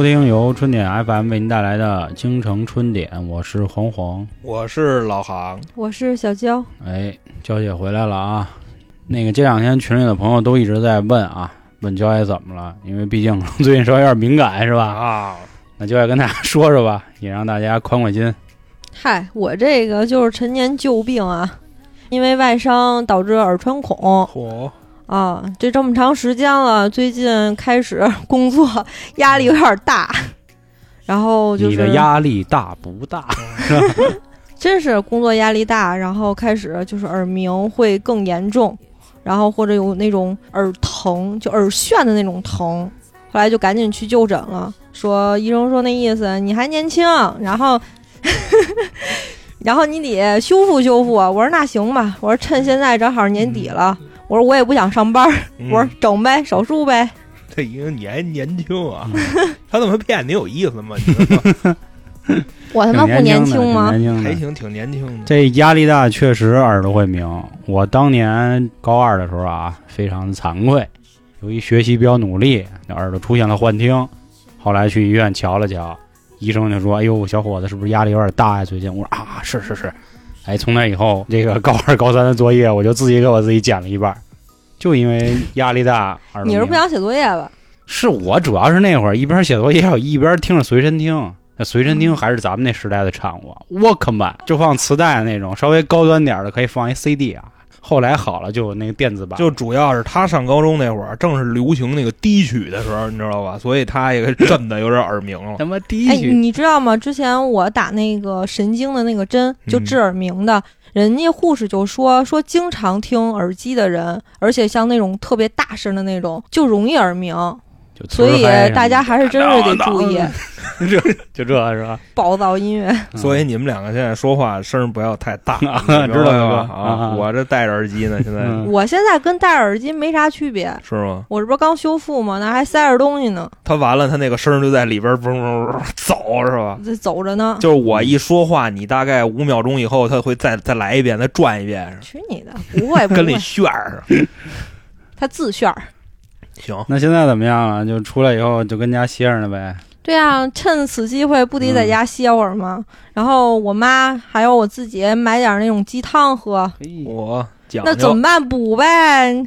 收听由春点 FM 为您带来的京城春点，我是黄黄。我是老航，我是小娇，哎，娇姐回来了啊！那个这两天群里的朋友都一直在问啊，问娇姐怎么了？因为毕竟最近稍微有点敏感是吧？啊，那娇姐跟大家说说吧，也让大家宽宽心。嗨，我这个就是陈年旧病啊，因为外伤导致耳穿孔嚯，啊，这这么长时间了，最近开始工作压力有点大，然后就是你的压力大不大？真是工作压力大，然后开始就是耳鸣会更严重，然后或者有那种耳疼，就耳眩的那种疼。后来就赶紧去就诊了，说医生说那意思你还年轻，然后 然后你得修复修复。我说那行吧，我说趁现在正好年底了，我说我也不想上班，嗯我说整呗，手术呗。这一个你还年轻啊？他怎么骗你有意思吗？你说 我他妈不年轻吗。还行，挺年轻的。这压力大，确实耳朵会鸣。我当年高二的时候啊，非常的惭愧，由于学习比较努力，耳朵出现了幻听。后来去医院瞧了瞧，医生就说：“哎呦，小伙子是不是压力有点大呀？最近？”我说：“啊，是是是。”哎，从那以后，这个高二、高三的作业，我就自己给我自己减了一半，就因为压力大，你是不想写作业吧？是我主要是那会儿一边写作业，一边听着随身听。那随身听还是咱们那时代的产物，Walkman 就放磁带那种，稍微高端点儿的可以放一 CD 啊。后来好了，就有那个电子版，就主要是他上高中那会儿，正是流行那个低曲的时候，你知道吧？所以他也震的有点耳鸣了。他妈第哎，你知道吗？之前我打那个神经的那个针，就治耳鸣的，人家护士就说说，经常听耳机的人，而且像那种特别大声的那种，就容易耳鸣。就所以大家还是真是得注意 就这是吧？暴躁音乐。所以你们两个现在说话声儿不要太大，啊你知道吗？啊啊，我这戴着耳机呢，现在嗯我现在跟戴耳机没啥区别，是吗？我这不是刚修复吗？那还塞着东西呢，他完了，他那个声儿就在里边嗡嗡嗡走，是吧？这走着呢。就是我一说话，你大概五秒钟以后，他会再再来一遍，再转一遍，去你的！不会不跟那会，旋儿似的。他自旋儿。行，那现在怎么样了？就出来以后就跟家歇着呢呗。对啊，趁此机会不得在家歇会儿吗？然后我妈还有我自己买点那种鸡汤喝，我讲那怎么办？补呗。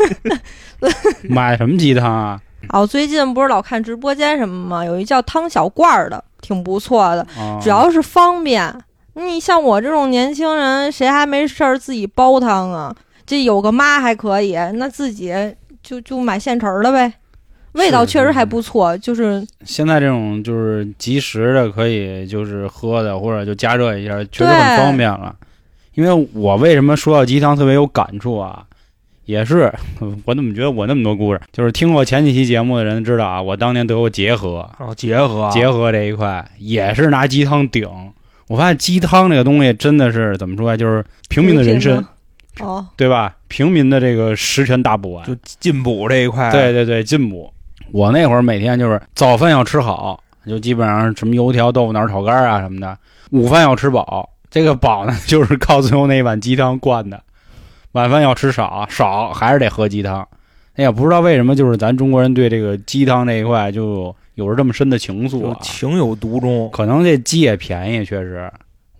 买什么鸡汤啊？哦，最近不是老看直播间什么吗？有一叫汤小罐儿的，挺不错的，啊只要是方便。你像我这种年轻人，谁还没事儿自己煲汤啊？这有个妈还可以，那自己就就买现成儿的呗。味道确实还不错，就是现在这种就是即食的，可以就是喝的，或者就加热一下，确实很方便了。因为我为什么说到鸡汤特别有感触啊？也是我怎么觉得我那么多故事，就是听过前几期节目的人知道啊，我当年得过结核，哦，结核结核这一块也是拿鸡汤顶。我发现鸡汤这个东西真的是怎么说呀？就是平民的人参，哦，对吧？平民的这个十全大补丸，就进补这一块，对对对，进补。我那会儿每天就是早饭要吃好，就基本上什么油条、豆腐脑、炒肝啊什么的。午饭要吃饱，这个饱呢就是靠最后那一碗鸡汤灌的。晚饭要吃少，少还是得喝鸡汤。哎呀，不知道为什么，就是咱中国人对这个鸡汤这一块就有着这么深的情愫啊。情有独钟。可能这鸡也便宜，确实，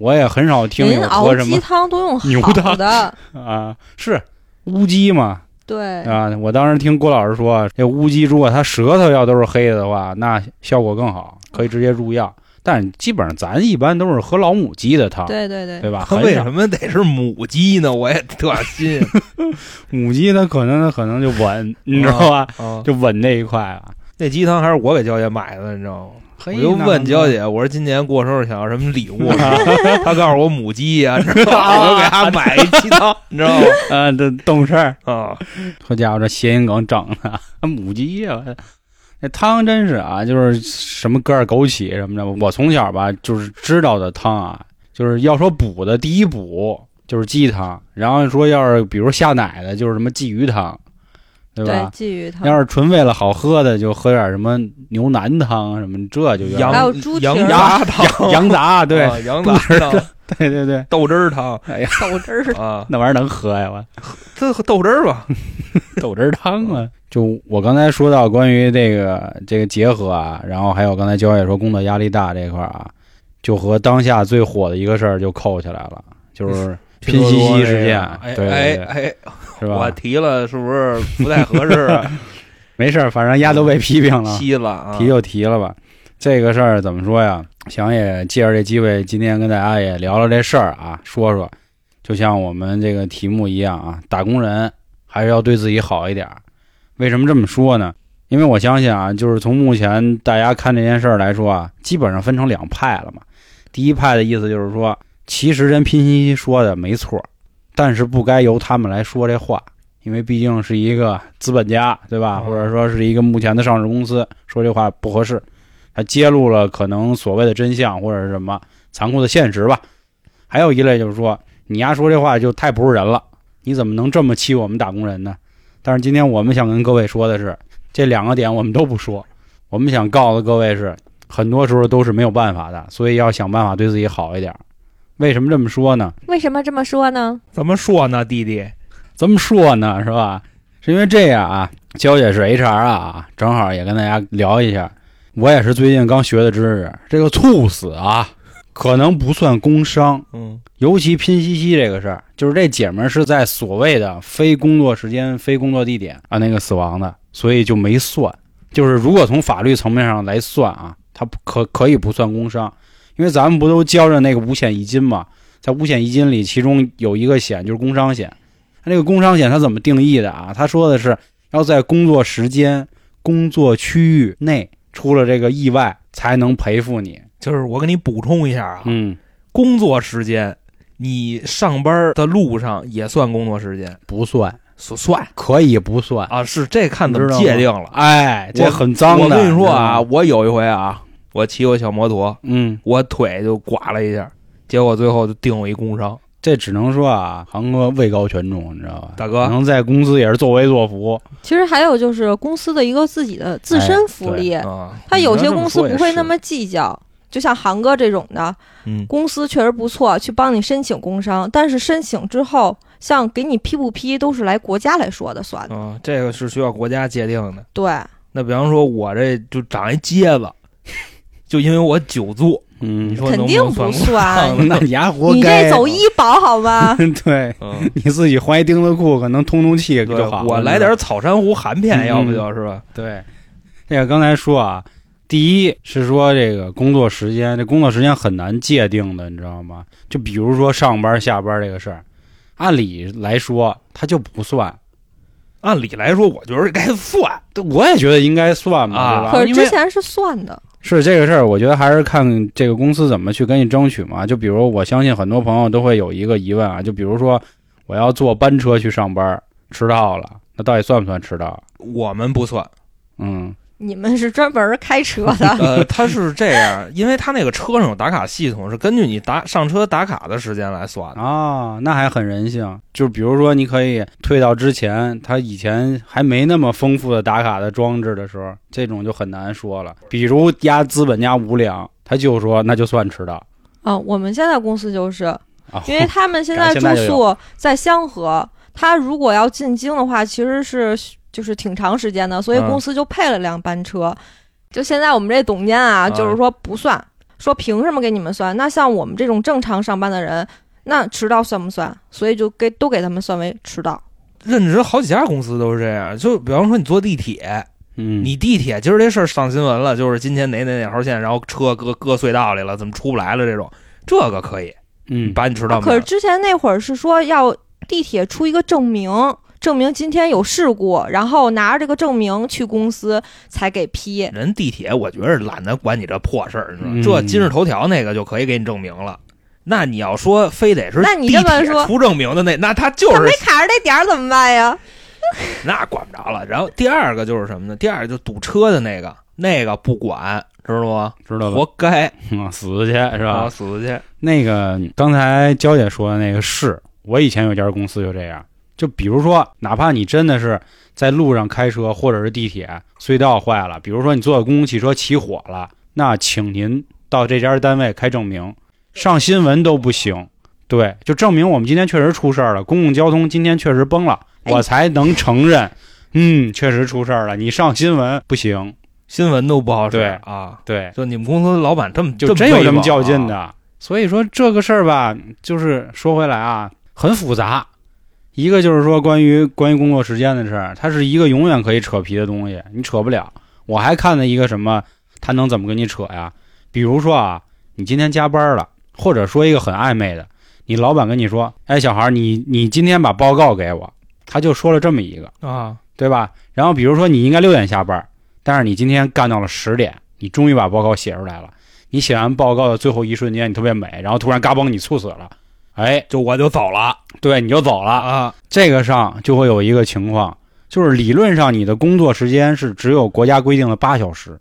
我也很少听有喝什么汤都用牛汤的，啊，是乌鸡嘛，对，啊，我当时听郭老师说，这乌鸡如果它舌头要都是黑的的话，那效果更好，可以直接入药。但基本上咱一般都是喝老母鸡的汤，对对对，对吧？它为什么得是母鸡呢？我也特信 母鸡它可能可能就稳，你知道吧？啊！就稳这一块啊。那鸡汤还是我给娇姐买的，你知道吗？我我就问娇姐，我说今年过生日想要什么礼物？她告诉我母鸡呀，知道吗？我就给她买一鸡汤，你知道吗？啊，这懂事儿，啊，好家伙，这谐音梗整的，母鸡呀、那汤真是啊，就是什么格尔枸杞什么的。我从小吧，就是知道的汤啊，就是要说补的，第一补就是鸡汤，然后说要是比如下奶的，就是什么鲫鱼汤，对对吧？鲫鱼汤，要是纯为了好喝的，就喝点什么牛腩汤什么，这就羊还有猪蹄羊杂汤，羊杂，对、啊羊杂汤，对对对，豆汁儿汤。哎呀，豆汁儿，啊，那玩意儿能喝呀？我。这豆汁儿吧，豆汁儿汤啊，就我刚才说到关于这个这个结合啊，然后还有刚才焦也说工作压力大这块儿啊，就和当下最火的一个事儿就扣起来了，就是拼夕夕事件哎哎哎，是吧？我提了是不是不太合适啊？没事儿，反正丫都被批评了，提了啊，提就提了吧。这个事儿怎么说呀？想也借着这机会，今天跟大家也聊聊这事儿啊，说说，就像我们这个题目一样啊，打工人还是要对自己好一点儿。为什么这么说呢？因为我相信啊，就是从目前大家看这件事儿来说啊，基本上分成两派了嘛。第一派的意思就是说，其实人拼夕夕说的没错，但是不该由他们来说这话，因为毕竟是一个资本家，对吧？嗯或者说是一个目前的上市公司，说这话不合适。他揭露了可能所谓的真相或者是什么残酷的现实吧。还有一类就是说，你丫说这话就太不是人了，你怎么能这么欺我们打工人呢？但是今天我们想跟各位说的是，这两个点我们都不说，我们想告诉各位是，很多时候都是没有办法的，所以要想办法对自己好一点。为什么这么说呢？为什么这么说呢？怎么说呢，弟弟？怎么说呢？是吧？是因为这样啊，娇姐是 HR 啊，正好也跟大家聊一下。我也是最近刚学的知识，这个猝死啊，可能不算工伤，嗯尤其拼夕夕这个事儿，就是这姐们儿是在所谓的非工作时间、非工作地点啊那个死亡的，所以就没算。就是如果从法律层面上来算啊，它不可可以不算工伤，因为咱们不都交着那个五险一金嘛，在五险一金里，其中有一个险就是工伤险。它这个工伤险它怎么定义的啊？他说的是要在工作时间、工作区域内出了这个意外才能赔付你。就是我给你补充一下啊，嗯，工作时间，你上班的路上也算工作时间，不算，算算可以不算。啊？是这看怎么界定了。哎，这很脏的。我跟你说啊，我有一回啊，我骑我小摩托，嗯，我腿就刮了一下，结果最后就定我一工伤。这只能说啊，航哥位高权重，你知道吧？大哥能在公司也是作威作福。其实还有就是公司的一个自己的自身福利，啊，他有些公司不会那么计较。就像航哥这种的嗯公司确实不错，去帮你申请工伤，但是申请之后，像给你批不批都是来国家来说的算的。啊，这个是需要国家界定的。对，那比方说，我这就长一疖子，就因为我久坐，嗯你，说肯定能不算算。那你还活你该。这走医保好吗？对，嗯，你自己换一钉子裤，可能通通气就好了。我来点草珊瑚含片，嗯要不就是吧？对。这个刚才说啊，第一是说这个工作时间，这工作时间很难界定的，你知道吗？就比如说上班下班这个事儿，按理来说它就不算。按理来说，我觉得该算。我也觉得应该算嘛，啊对吧？可是之前是算的，是这个事儿，我觉得还是看这个公司怎么去跟你争取嘛。就比如，我相信很多朋友都会有一个疑问啊，就比如说我要坐班车去上班，迟到了，那到底算不算迟到？我们不算，嗯，你们是专门开车的，呃，他是这样，因为他那个车上有打卡系统，是根据你打上车打卡的时间来算的。啊，那还很人性。就比如说，你可以退到之前他以前还没那么丰富的打卡的装置的时候，这种就很难说了。比如压资本家五两，他就说那就算迟到啊，我们现在公司就是，啊，因为他们现在住宿在香河，他如果要进京的话，其实是就是挺长时间的，所以嗯公司就配了辆班车。就现在我们这总监啊，啊就是说不算，说凭什么给你们算？那像我们这种正常上班的人，那迟到算不算？所以就给都给他们算为迟到。任职好几家公司都是这样，就比方说你坐地铁，嗯，你地铁今儿这事儿上新闻了，就是今天哪哪哪号线，然后车搁搁隧道里了，怎么出不来了？这种这个可以，嗯把你迟到啊可是之前那会儿是说要地铁出一个证明，证明今天有事故，然后拿着这个证明去公司才给批。人地铁，我觉着懒得管你这破事儿，你知道吗？嗯这今日头条那个就可以给你证明了。那你要说非得是那你地这么说铁出证明的那，那他就是他没卡着这点儿怎么办呀？那管不着了。然后第二个就是什么呢？第二个就堵车的那个，那个不管，知道吗？知道吧？活该啊，死去是吧？啊，死去。那个刚才娇姐说的那个是，我以前有家公司就这样。就比如说，哪怕你真的是在路上开车，或者是地铁隧道坏了，比如说你坐的公共汽车起火了，那请您到这家单位开证明，上新闻都不行。对，就证明我们今天确实出事儿了，公共交通今天确实崩了，哎我才能承认嗯，确实出事儿了，你上新闻不行，新闻都不好使对啊。对，就你们公司老板这么就真有这么较劲的。的。所以说这个事儿吧，就是说回来啊，很复杂。一个就是说关于关于工作时间的事儿，它是一个永远可以扯皮的东西，你扯不了。我还看了一个什么，他能怎么跟你扯呀？比如说啊，你今天加班了，或者说一个很暧昧的，你老板跟你说，哎，小孩，你你今天把报告给我，他就说了这么一个，啊，对吧？然后比如说你应该六点下班，但是你今天干到了十点，你终于把报告写出来了。你写完报告的最后一瞬间，你特别美，然后突然嘎嘣，你猝死了，哎，就我就走了对，你就走了。啊。这个上就会有一个情况，就是理论上你的工作时间是只有国家规定的八小时，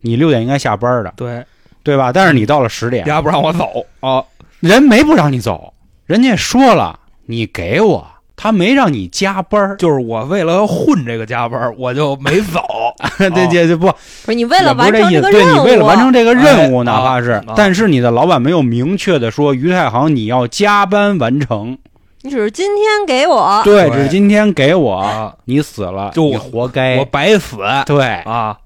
你六点应该下班的，对，对吧？但是你到了十点，人家不让我走啊。人没不让你走，人家说了，你给我，他没让你加班儿。就是我为了混这个加班，我就没走。对对对，不，不是你为了完成这个任务，你为了完成这个任务，哎哪怕是啊，但是你的老板没有明确的说，于太行你要加班完成。你只是今天给我，对，只是今天给我，啊，你死了，就你活该。我白死对，啊，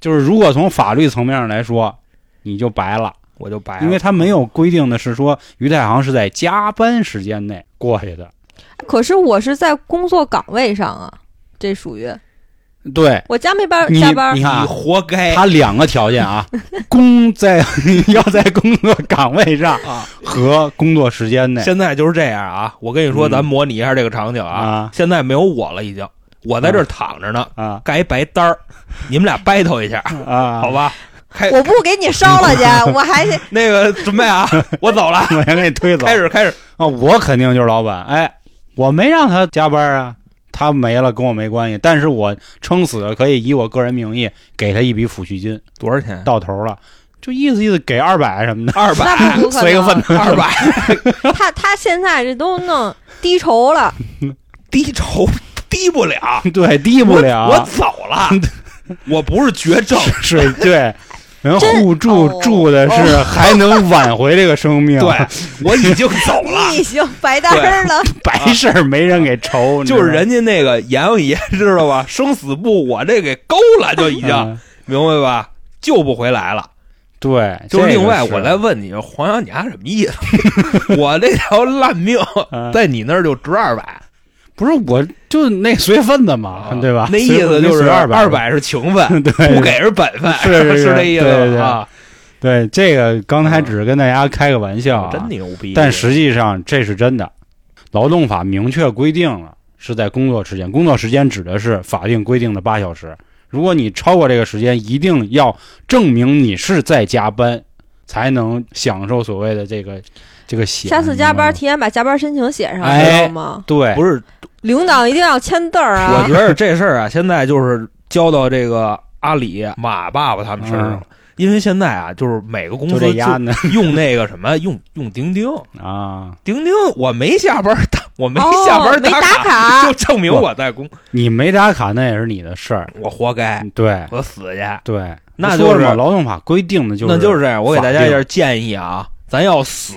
就是如果从法律层面上来说，你就白了，我就白了。因为他没有规定的是说于太行是在加班时间内过去的。可是我是在工作岗位上啊，这属于对，我加没班你加班你你看啊，活该他两个条件啊，工在要在工作岗位上啊！和工作时间内现在就是这样啊，我跟你说，嗯咱模拟一下这个场景啊。啊现在没有我了，已经，我在这儿躺着呢，啊盖一白单儿，你们俩 battle 一下，啊，好吧？开我不给你烧了去，我还得那个准备啊，我走了，我先给你推走。开始开始。啊，我肯定就是老板。哎，我没让他加班啊，他没了跟我没关系。但是我撑死了可以以我个人名义给他一笔抚恤金，多少钱？到头了，就意思意思给二百什么的。二百，那不可随个份能。二百，他 他现在这都弄低酬了，低酬低不了，对，低不了。我我走了，我不是绝症，是对，人互助哦助的是 还能挽回这个生命。对，我已经走了。已经白单儿了，白事儿没人给愁，就是人家那个阎王爷知道吧？生死簿我这给勾了，就已经、嗯明白吧？救不回来了。对，就是另外，我再问你，黄小，你还什么意思？我这条烂命嗯在你那儿就值二百，不是我就那随份子嘛，对吧？啊那意思就是二二，百是情分，对，不给是本分，是是是这意思对对对啊？对这个刚才只是跟大家开个玩笑啊，真牛逼！但实际上这是真的。劳动法明确规定了是在工作时间，工作时间指的是法定规定的八小时。如果你超过这个时间，一定要证明你是在加班，才能享受所谓的这个这个险。下次加班提前把加班申请写上，哎知？道吗对，不是，领导一定要签字儿啊我觉！得这事儿啊，现在就是交到这个阿里马爸爸他们身上了。因为现在啊，就是每个公司用那个什么，用 用钉钉，啊！钉钉，我没下班打，我没哦下班没打卡，卡 就证明我在工，你没打卡那也是你的事儿，我活该，对我死去。对，那就是劳动法规定的就是那就是这样，我给大家一下建议啊，咱要死，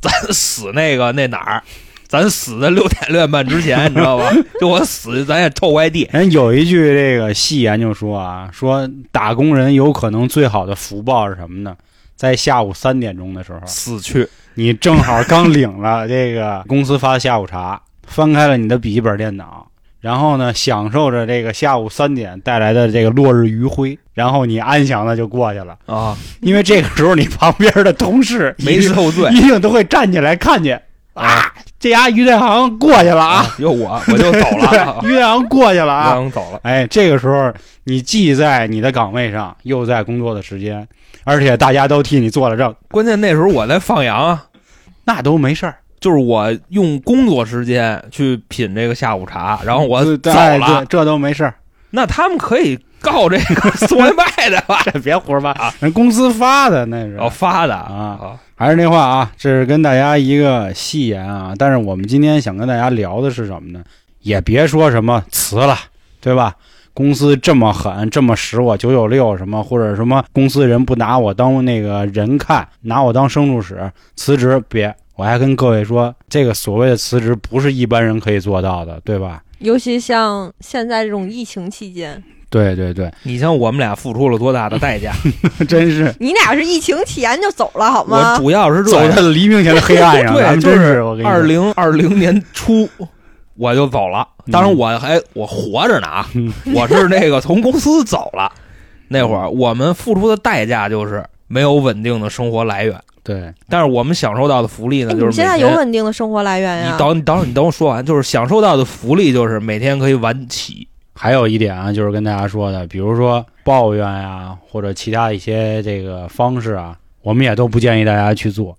咱死那个那哪儿，咱死在六点六点半之前，你知道吧？就我死，咱也臭外地。人有一句这个戏言就说啊，说打工人有可能最好的福报是什么呢？在下午三点钟的时候，死去，你正好刚领了这个公司发的下午茶，翻开了你的笔记本电脑，然后呢，享受着这个下午三点带来的这个落日余晖，然后你安详的就过去了。啊，因为这个时候你旁边的同事没受罪一定都会站起来看见啊，这家于太行过去了啊，啊，有我我就走了，啊于太行过去了啊。刚走了。哎，这个时候你既在你的岗位上，又在工作的时间，而且大家都替你做了证，关键那时候我在放羊啊，那都没事儿。就是我用工作时间去品这个下午茶，然后我对走哎了对，这都没事儿。那他们可以告这个 送外卖的吧？这别胡说八道，人公司发的那是。哦，发的啊还是那话啊，这是跟大家一个戏言啊。但是我们今天想跟大家聊的是什么呢？也别说什么辞了，对吧？公司这么狠，这么使我九九六什么，或者什么公司人不拿我当那个人看，拿我当牲畜使，辞职别。我还跟各位说，这个所谓的辞职不是一般人可以做到的，对吧？尤其像现在这种疫情期间，对对对，你像我们俩付出了多大的代价？真是。你俩是疫情前就走了好吗？我？主要是这走在黎明前的黑暗上，对，就是二零二零年初我就走了，当然我还我活着呢啊，嗯。我是那个从公司走了。那会儿我们付出的代价就是没有稳定的生活来源，对，但是我们享受到的福利呢，就是现在有稳定的生活来源呀？你等你等会儿你等我说完，就是享受到的福利就是每天可以晚起，还有一点啊，就是跟大家说的，比如说抱怨呀、或者其他一些这个方式啊，我们也都不建议大家去做。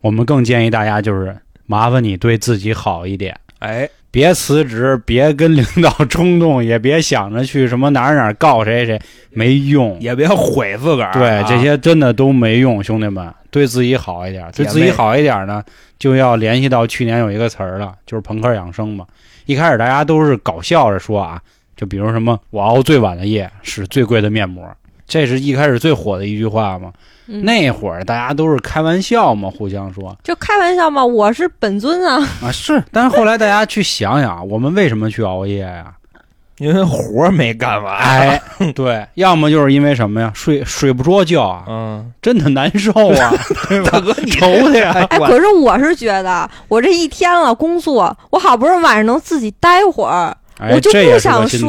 我们更建议大家就是麻烦你对自己好一点，哎，别辞职，别跟领导冲动，也别想着去什么哪儿哪儿告谁谁，没用。也别毁自个儿啊。对，这些真的都没用，兄弟们，对自己好一点，对自己好一点呢，就要联系到去年有一个词儿了，就是朋克养生嘛。一开始大家都是搞笑着说啊，就比如什么我熬最晚的夜是最贵的面膜，这是一开始最火的一句话嘛。嗯那会儿大家都是开玩笑嘛，互相说就开玩笑嘛，我是本尊啊，啊是，但是后来大家去想想，我们为什么去熬夜呀？因为活儿没干完。哎，对，要么就是因为什么呀，睡睡不着觉啊，嗯，真的难受啊，对吧？大哥你愁的呀。哎，可是我是觉得，我这一天了工作，我好不容易晚上能自己待会儿，哎我就不想睡。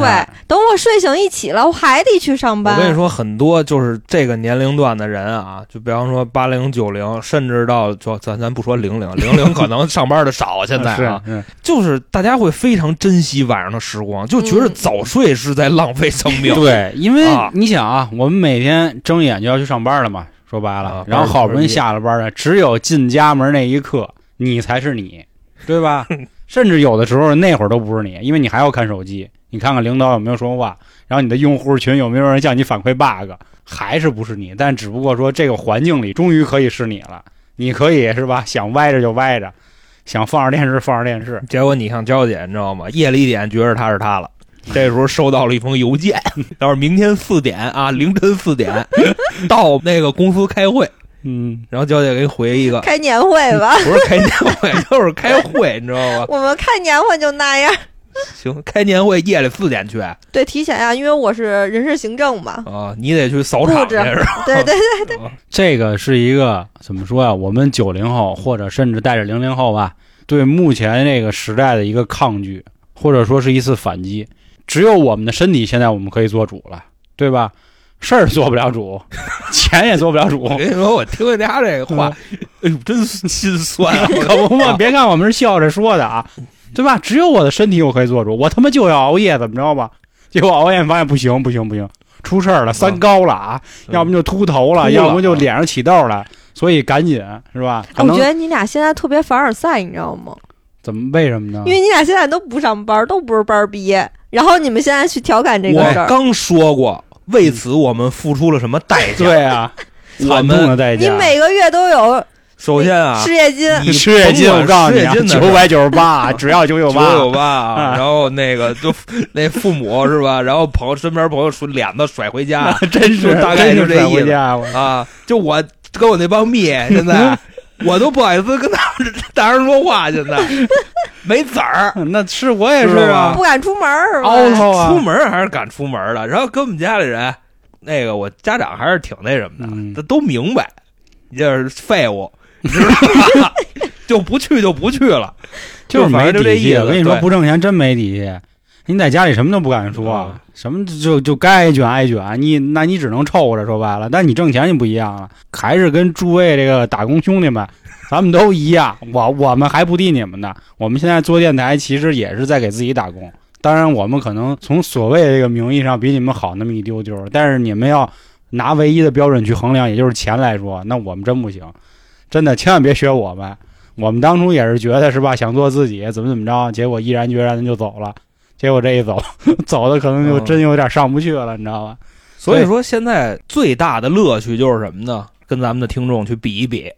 等我睡醒一起了，我还得去上班。我跟你，说，很多就是这个年龄段的人啊，就比方说八零、九零，甚至到就咱咱不说零零，零零可能上班的少，现在啊，是是就是大家会非常珍惜晚上的时光，就觉得嗯早睡是在浪费生命。对，因为啊你想啊，我们每天睁眼就要去上班了嘛，说白了，啊然后好不容易下了班了，只有进家门那一刻，你才是你，对吧？甚至有的时候那会儿都不是你，因为你还要看手机，你看看领导有没有说话，然后你的用户群有没有人向你反馈 bug，还是不是你？但只不过说这个环境里终于可以是你了，你可以是吧？想歪着就歪着，想放着电视放着电视，结果你像娇姐，你知道吗？夜里一点觉得他是他了。这时候收到了一封邮件，到时候明天四点啊，凌晨四点到那个公司开会，嗯，然后娇姐给你回一个，开年会吧，不是开年会，就是开会，你知道吗？我们开年会就那样。行，开年会夜里四点去啊，对，提前啊，因为我是人事行政嘛。啊你得去扫场去布置是吧？对对，这个是一个怎么说呀、我们九零后或者甚至带着零零后吧，对目前这个时代的一个抗拒，或者说是一次反击。只有我们的身体现在我们可以做主了，对吧？事儿做不了主，钱也做不了主，我跟你说，我听人家这个话，哎呦，真心酸啊！可不嘛？别看我们是笑着说的啊，对吧？只有我的身体我可以做主，我他妈就要熬夜，怎么着吧？结果熬夜发现不行，不行，不行，出事儿了，三高了啊！要么就秃头了，了要么就脸上起痘了，所以赶紧是吧？我觉得你俩现在特别凡尔赛，你知道吗？怎么为什么呢？因为你俩现在都不上班，都不是班儿毕业，然后你们现在去调侃这个事儿，我刚说过，为此我们付出了什么代价？对啊，惨痛的代价。你每个月都有首先啊，失业金，你失业金，我告诉你啊，失业金的九百九十八，只要九九九九八。然后那个就那父母是吧？然后朋友身边朋友甩脸子甩回家真是就大概就这意思啊，就我跟我那帮蜜现在我都不好意思跟他们大声说话，现在没子儿。那是我也是啊不，敢出门儿是吧？凹头啊，出门还是敢出门的，然后跟我们家里人，那个我家长还是挺那什么的，嗯他都明白，你这是废物，你知道吧？就不去就不去了，就是反没这意思。我跟你说，不挣钱真没底气。你在家里什么都不敢说嗯，什么就就该挨卷挨卷，你那你只能凑合着。说白了，但你挣钱就不一样了，还是跟诸位这个打工兄弟们，咱们都一样。我我们还不敌你们呢。我们现在做电台，其实也是在给自己打工。当然，我们可能从所谓的这个名义上比你们好那么一丢丢，但是你们要拿唯一的标准去衡量，也就是钱来说，那我们真不行。真的，千万别学我们。我们当初也是觉得是吧，想做自己，怎么怎么着，结果毅然决然的就走了。结果这一走，走的可能就真有点上不去了，你知道吧？所以说现在最大的乐趣就是什么呢？跟咱们的听众去比一比，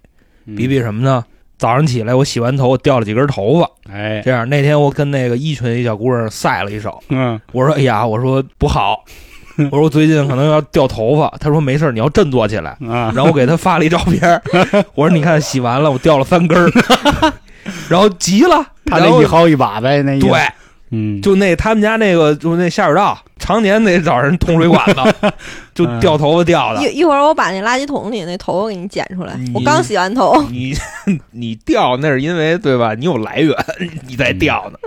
比比什么呢？早上起来我洗完头掉了几根头发，哎，这样那天我跟那个一群一小姑娘赛了一手，嗯，我说哎呀，我说不好，我说我最近可能要掉头发，他说没事，你要振作起来。啊，然后我给他发了一照片，我说你看洗完了，我掉了三根儿，然后急了，他那一薅一把呗，那一对，嗯，就那他们家那个就那下水道，常年得找人通水管子，就掉头发掉的。一一会儿我把那垃圾桶里那头发给你捡出来，我刚洗完头。你 你掉那是因为对吧？你有来源，你在掉呢。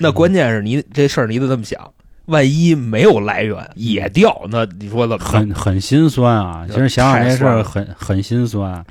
那关键是你这事儿你得这么想，万一没有来源也掉，那你说怎么？很很心酸啊。其实想想这事儿很很心酸。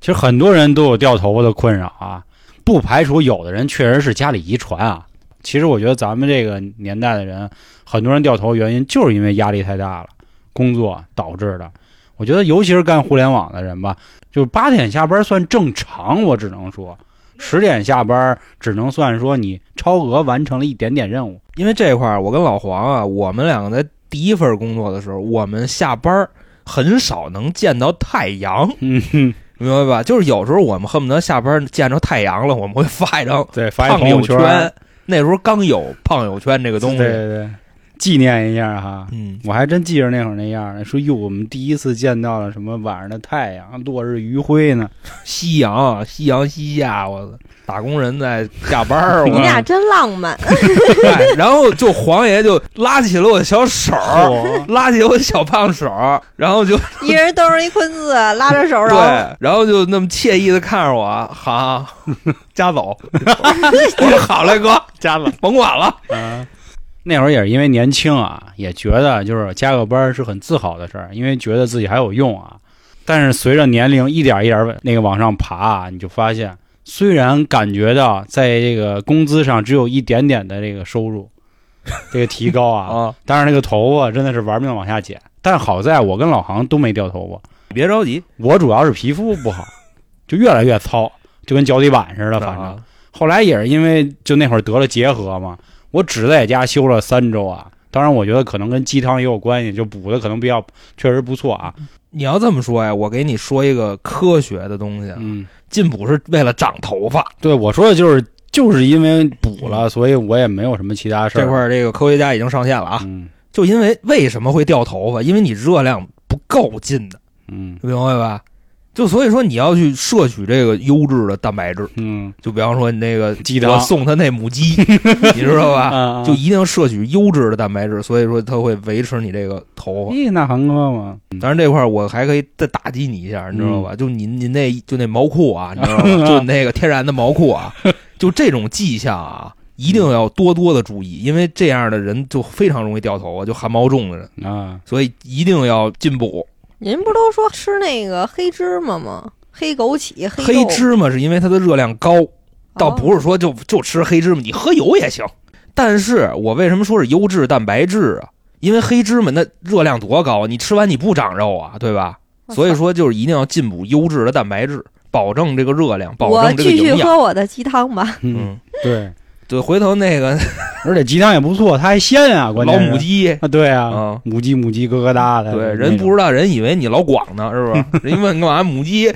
其实很多人都有掉头发的困扰啊，不排除有的人确实是家里遗传啊。其实我觉得咱们这个年代的人，很多人掉头原因就是因为压力太大了，工作导致的。我觉得尤其是干互联网的人吧，就是八点下班算正常，我只能说，十点下班只能算说你超额完成了一点点任务。因为这块儿，我跟老黄啊，我们两个在第一份工作的时候，我们下班儿很少能见到太阳，嗯哼，明白吧？就是有时候我们恨不得下班见着太阳了，我们会发一张对，发一朋友圈。那时候刚有胖友圈这个东西，纪念一下哈。嗯，我还真记着那会儿那样呢，说哟，我们第一次见到了什么晚上的太阳，落日余晖呢。夕阳，夕阳西下，我操！打工人在下班儿，你我俩真浪漫，对，然后就黄爷就拉起了我的小手儿，拉起我的小胖手儿，然后就一人兜着一坤字，拉着手，然后对，然后就那么惬意的看着我，好，家走。我说好嘞，哥，加了甭管了。啊。那会儿也是因为年轻啊，也觉得就是加个班是很自豪的事儿，因为觉得自己还有用啊。但是随着年龄一点一点那个往上爬啊，你就发现，虽然感觉到在这个工资上只有一点点的这个收入，这个提高啊，啊，但是那个头发真的是玩命往下减。但好在我跟老航都没掉头发，别着急，我主要是皮肤不好，就越来越糙，就跟脚底板似的。反正啊后来也是因为就那会儿得了结核嘛，我只在家休了三周啊。当然，我觉得可能跟鸡汤也有关系，就补的可能比较确实不错啊。你要这么说呀，我给你说一个科学的东西，啊嗯，进补是为了长头发。对我说的就是就是因为补了，所以我也没有什么其他事儿。这块儿这个科学家已经上线了啊，嗯就因为为什么会掉头发？因为你热量不够进的，嗯明白吧？就所以说你要去摄取这个优质的蛋白质，嗯，就比方说你那个鸡汤我送他那母鸡，你知道吧？啊就一定摄取优质的蛋白质，所以说它会维持你这个头发。咦，那航哥嘛，当然这块儿我还可以再打击你一下，你知道吧？就您您那就那毛裤啊，你知道吧？就那个天然的毛裤啊，就这种迹象啊，一定要多多的注意，因为这样的人就非常容易掉头发，就汗毛重的人，啊，所以一定要进补。您不都说吃那个黑芝麻吗？黑枸杞、黑黑芝麻是因为它的热量高，倒哦不是说就就吃黑芝麻，你喝油也行。但是我为什么说是优质蛋白质啊？因为黑芝麻那热量多高啊，你吃完你不长肉啊，对吧？所以说就是一定要进补优质的蛋白质，保证这个热量，保我证这个继续营养。喝我的鸡汤吧。嗯，嗯，对，对，回头那个而且鸡汤也不错，它还鲜啊，关老键老母鸡，啊，对啊嗯，母鸡母鸡咯咯哒的，对，人不知道，人以为你老广呢，是不是？人一问干嘛母鸡，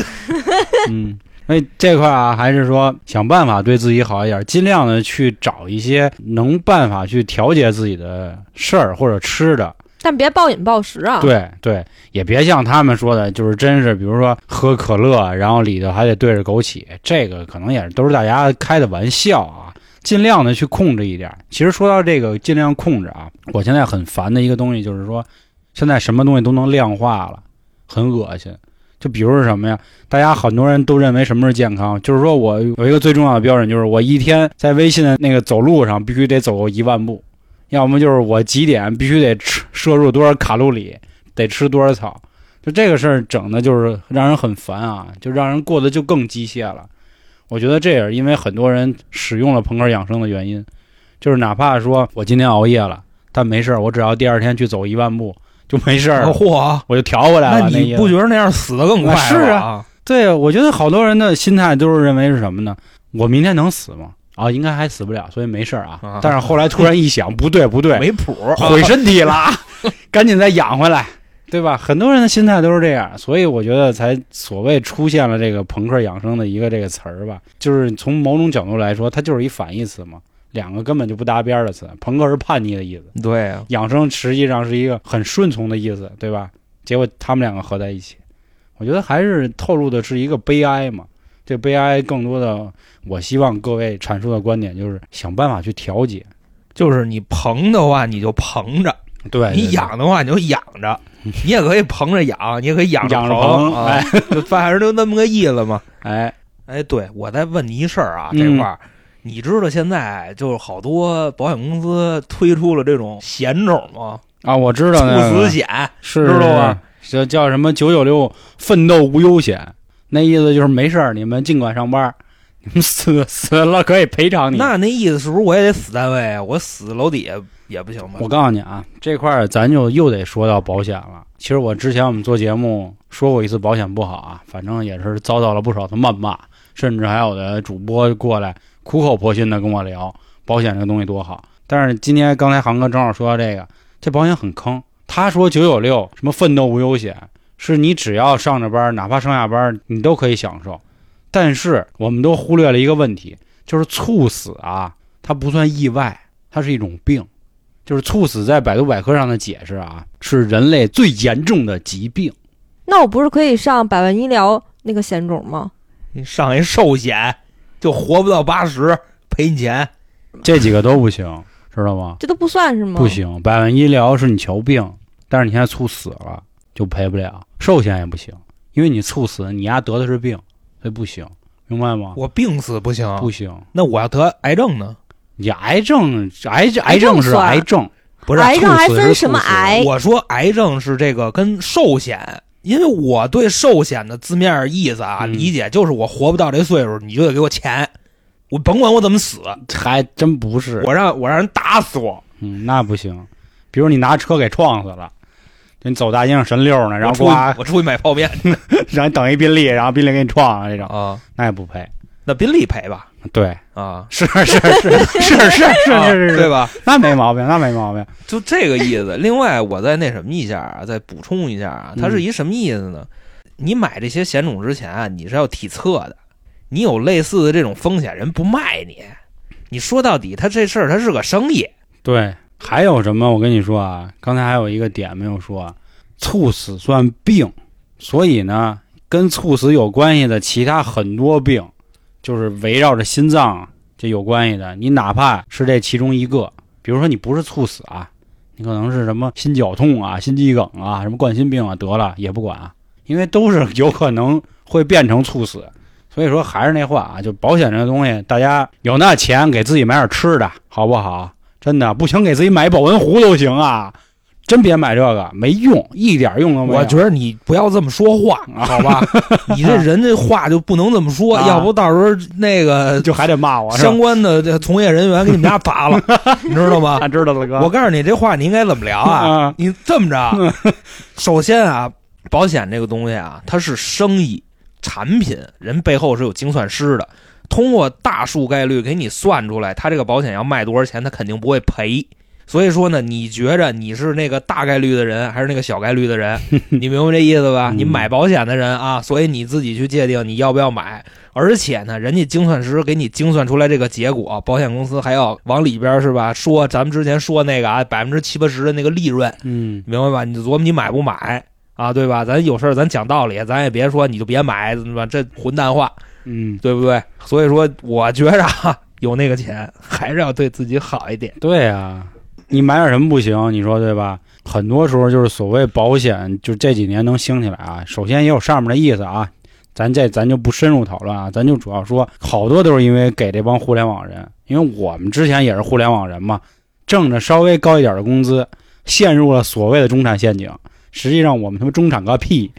嗯，所以这块啊，还是说想办法对自己好一点，尽量的去找一些能办法去调节自己的事儿或者吃的。但别暴饮暴食啊！对对，也别像他们说的，就是真是，比如说喝可乐，然后里头还得对着枸杞，这个可能也是都是大家开的玩笑啊。尽量的去控制一点。其实说到这个尽量控制啊，我现在很烦的一个东西就是说，现在什么东西都能量化了，很恶心。就比如是什么呀？大家很多人都认为什么是健康，就是说我有一个最重要的标准，就是我一天在微信的那个走路上必须得走一万步，要么就是我几点必须得吃摄入多少卡路里，得吃多少草。就这个事儿整的就是让人很烦啊，就让人过得就更机械了。我觉得这也是因为很多人使用了朋克养生的原因，就是哪怕说我今天熬夜了，但没事儿，我只要第二天去走一万步就没事儿了，嚯！我就调回来了。那你不觉得那样死的更快啊是啊啊？对，我觉得好多人的心态都是认为是什么呢？我明天能死吗？啊，应该还死不了，所以没事儿啊。啊但是后来突然一想，不对不对，没谱儿，毁 身体了，啊赶紧再养回来，对吧？很多人的心态都是这样，所以我觉得才所谓出现了这个朋克养生的一个这个词儿吧，就是从某种角度来说，它就是一反义词嘛。两个根本就不搭边儿的词。朋克是叛逆的意思，对啊，养生实际上是一个很顺从的意思，对吧？结果他们两个合在一起，我觉得还是透露的是一个悲哀嘛。这悲哀更多的，我希望各位阐述的观点就是想办法去调节。就是你捧的话，你就捧着；对，你养的话，你就养着。你也可以捧着养，你也可以养着养着捧，捧啊，就反正就那么个意思嘛。哎，哎，对，我再问你一事儿啊，嗯这块儿，你知道现在就是好多保险公司推出了这种险种吗？啊，我知道那个猝死险，是知道吗？这叫什么“九九六奋斗无忧险”，那意思就是没事儿，你们尽管上班，你们死死了可以赔偿你。那那意思是不是我也得死单位啊？我死楼底下也不行吗？我告诉你啊，这块儿咱就又得说到保险了。其实我之前我们做节目说过一次保险不好啊，反正也是遭到了不少的谩骂，甚至还有的主播过来苦口婆心的跟我聊保险这个东西多好。但是今天刚才航哥正好说到这个，这保险很坑。他说九九六什么奋斗无忧险，是你只要上着班，哪怕上下班，你都可以享受。但是我们都忽略了一个问题，就是猝死啊，它不算意外，它是一种病。就是猝死在百度百科上的解释啊，是人类最严重的疾病。那我不是可以上百万医疗那个险种吗？你上一寿险就活不到八十，赔你钱。这几个都不行，知道吗？这都不算是吗？不，行，百万医疗是你求病，但是你现在猝死了就赔不了，寿险也不行，因为你猝死，你丫得的是病，所以不行，明白吗？我病死不行，不行，那我要得癌症呢？你癌症，癌症，癌癌症症是癌症，不是，癌症还分什么癌？我说癌症是这个跟寿险，因为我对寿险的字面意思啊、嗯理解就是我活不到这岁数，你就得给我钱，我甭管我怎么死，还真不是。我让我让人打死我，嗯，那不行。比如你拿车给撞死了，就你走大街上神溜呢，然后我出去呱，我出去买泡面让你 等一宾利，然后宾利给你撞了，这种啊，那也不赔。那宾利赔吧对，啊，是是是是是是啊是是，对吧？那没毛病，那没毛病。就这个意思。另外，我再那什么一下啊，再补充一下啊，它是一什么意思呢？你买这些险种之前啊，你是要体测的，你有类似的这种风险，人不卖你。你说到底，他这事儿他是个生意，对，还有什么？我跟你说啊，刚才还有一个点没有说，猝死算病，所以呢，跟猝死有关系的其他很多病，就是围绕着心脏这有关系的。你哪怕是这其中一个，比如说你不是猝死啊，你可能是什么心绞痛啊、心肌梗啊、什么冠心病啊得了也不管啊，因为都是有可能会变成猝死。所以说还是那话啊，就保险这个东西，大家有那钱给自己买点吃的，好不好？真的不行，给自己买保温壶都行啊！真别买这个，没用，一点用都没有。我觉得你不要这么说话，啊好吧？你这人这话就不能这么说，啊要不到时候那个就还得骂我，相关的这从业人员给你们家砸了，你知道吗？啊，知道了哥。我告诉你，这话你应该怎么聊啊？啊，你这么着，首先啊，保险这个东西啊，它是生意产品，人背后是有精算师的，通过大数概率给你算出来，他这个保险要卖多少钱，他肯定不会赔。所以说呢，你觉着你是那个大概率的人，还是那个小概率的人？你明白这意思吧？嗯你买保险的人啊，所以你自己去界定你要不要买。而且呢，人家精算师给你精算出来这个结果，保险公司还要往里边是吧？说咱们之前说那个啊，百分之七八十的那个利润，嗯，明白吧？你就琢磨你买不买啊，对吧？咱有事儿咱讲道理，咱也别说你就别买，对吧？这混蛋话，嗯，对不对？所以说，我觉着啊，有那个钱还是要对自己好一点。对啊、你买点什么不行？你说对吧？很多时候就是所谓保险，就这几年能兴起来啊。首先也有上面的意思啊，咱这咱就不深入讨论啊，咱就主要说，好多都是因为给这帮互联网人，因为我们之前也是互联网人嘛，挣着稍微高一点的工资，陷入了所谓的中产陷阱。实际上我们他妈中产个屁，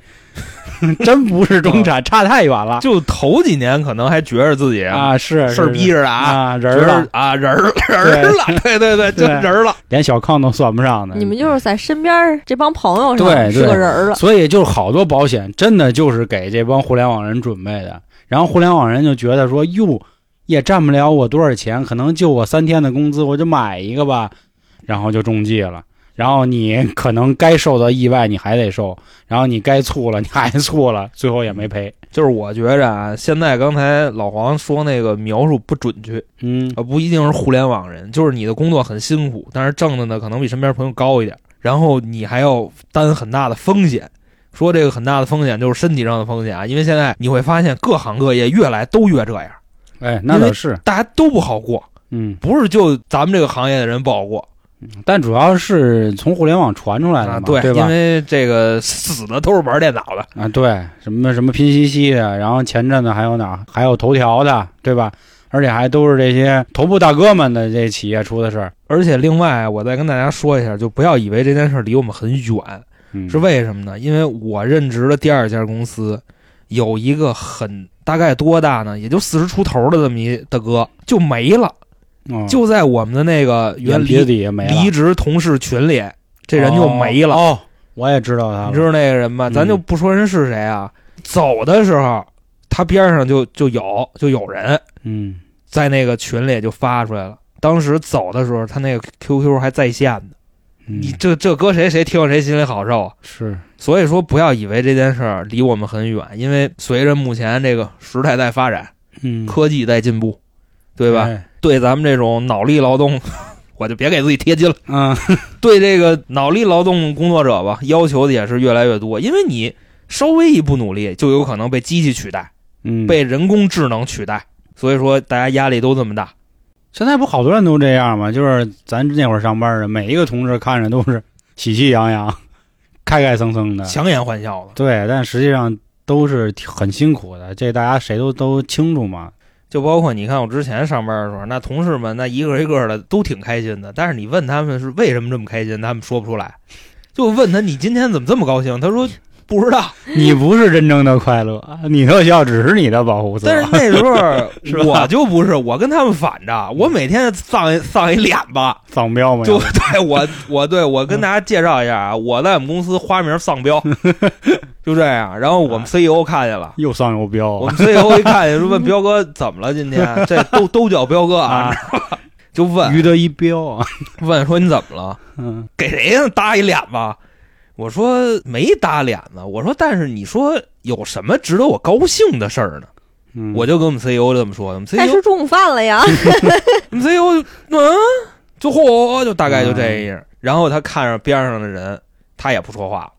真不是中产，差太远了就头几年可能还觉着自己啊！是事儿逼着的啊，啊，人儿了，啊人儿人儿了，对对对，就人儿了。连小康都算不上的。你们就是在身边这帮朋友上是对对个人儿了。所以就好多保险真的就是给这帮互联网人准备的，然后互联网人就觉得说，哟，也占不了我多少钱，可能就我三天的工资，我就买一个吧，然后就中计了。然后你可能该受的意外你还得受，然后你该错了你还错了，最后也没赔。就是我觉着啊，现在刚才老黄说那个描述不准确，嗯啊，不一定是互联网人，就是你的工作很辛苦，但是挣的呢可能比身边朋友高一点，然后你还要担很大的风险。说这个很大的风险就是身体上的风险啊，因为现在你会发现各行各业越来都越这样，哎，那倒是，大家都不好过，嗯，不是就咱们这个行业的人不好过但主要是从互联网传出来的对，对吧？因为这个死的都是玩电脑的，啊，对，什么什么拼夕夕的，然后前阵子还有哪儿还有头条的，对吧？而且还都是这些头部大哥们的这企业出的事儿，而且另外我再跟大家说一下，就不要以为这件事离我们很远，嗯，是为什么呢？因为我任职的第二家公司有一个很大概多大呢？也就四十出头的这么一大哥就没了，哦就在我们的那个原眼皮子离底下没了，离职同事群里，这人就没了。哦。哦我也知道他了，你知道那个人吗？嗯咱就不说人是谁啊。走的时候，他边上就就有就有人嗯，在那个群里就发出来了。当时走的时候，他那个 QQ 还在线呢。嗯你这这搁谁谁听着谁心里好受啊。是所以说，不要以为这件事儿离我们很远，因为随着目前这个时代在发展，嗯，科技在进步，对吧？哎对咱们这种脑力劳动，我就别给自己贴金了。嗯，对这个脑力劳动工作者吧，要求的也是越来越多，因为你稍微一不努力，就有可能被机器取代，嗯，被人工智能取代。所以说，大家压力都这么大。现在不好多人都这样吗？就是咱那会儿上班的，每一个同事看着都是喜气洋洋、开开森森的，强颜欢笑的，对，但实际上都是很辛苦的，这大家谁都都清楚嘛。就包括你看我之前上班的时候，那同事们那一个一个的都挺开心的，但是你问他们是为什么这么开心，他们说不出来。就问他你今天怎么这么高兴，他说不知道。你不是真正的快乐，你特效只是你的保护色。但是那时 是吧候我就不是，我跟他们反着，我每天丧一 丧一脸吧。丧彪嘛，就对我，我对我跟大家介绍一下啊，我在我们公司花名丧彪，就这样。然后我们 CEO 看见了，又丧又彪我们 CEO 一看见说问彪哥怎么了？今天这都都叫彪哥啊，啊，就问于德一彪啊，问说你怎么了？嗯给谁呀搭一脸子？我说没搭脸子，我说但是你说有什么值得我高兴的事儿呢？嗯，我就跟我们 CEO 这么说，我们 CEO 吃中午饭了呀。我们 CEO 嗯，就嚯，就大概就这样。然后他看着边上的人，他也不说话，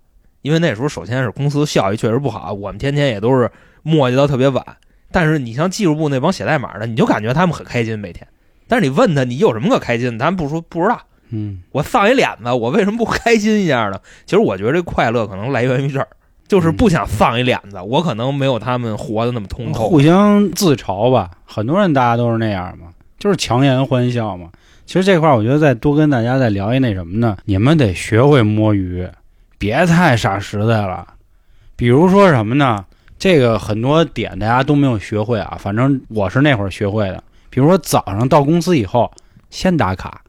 因为那时候首先是公司效益确实不好，我们天天也都是磨叽到特别晚。但是你像技术部那帮写代码的，你就感觉他们很开心每天。但是你问他你有什么可开心的，他们不说不知道。嗯我丧一脸子，我为什么不开心一下呢？其实我觉得这快乐可能来源于这儿，就是不想丧一脸子。我可能没有他们活的那么通透。互相自嘲吧，很多人大家都是那样嘛，就是强颜欢笑嘛。其实这块儿我觉得再多跟大家再聊一那什么呢？你们得学会摸鱼，别太傻实在了。比如说什么呢？这个很多点大家都没有学会啊，反正我是那会儿学会的。比如说早上到公司以后，先打卡，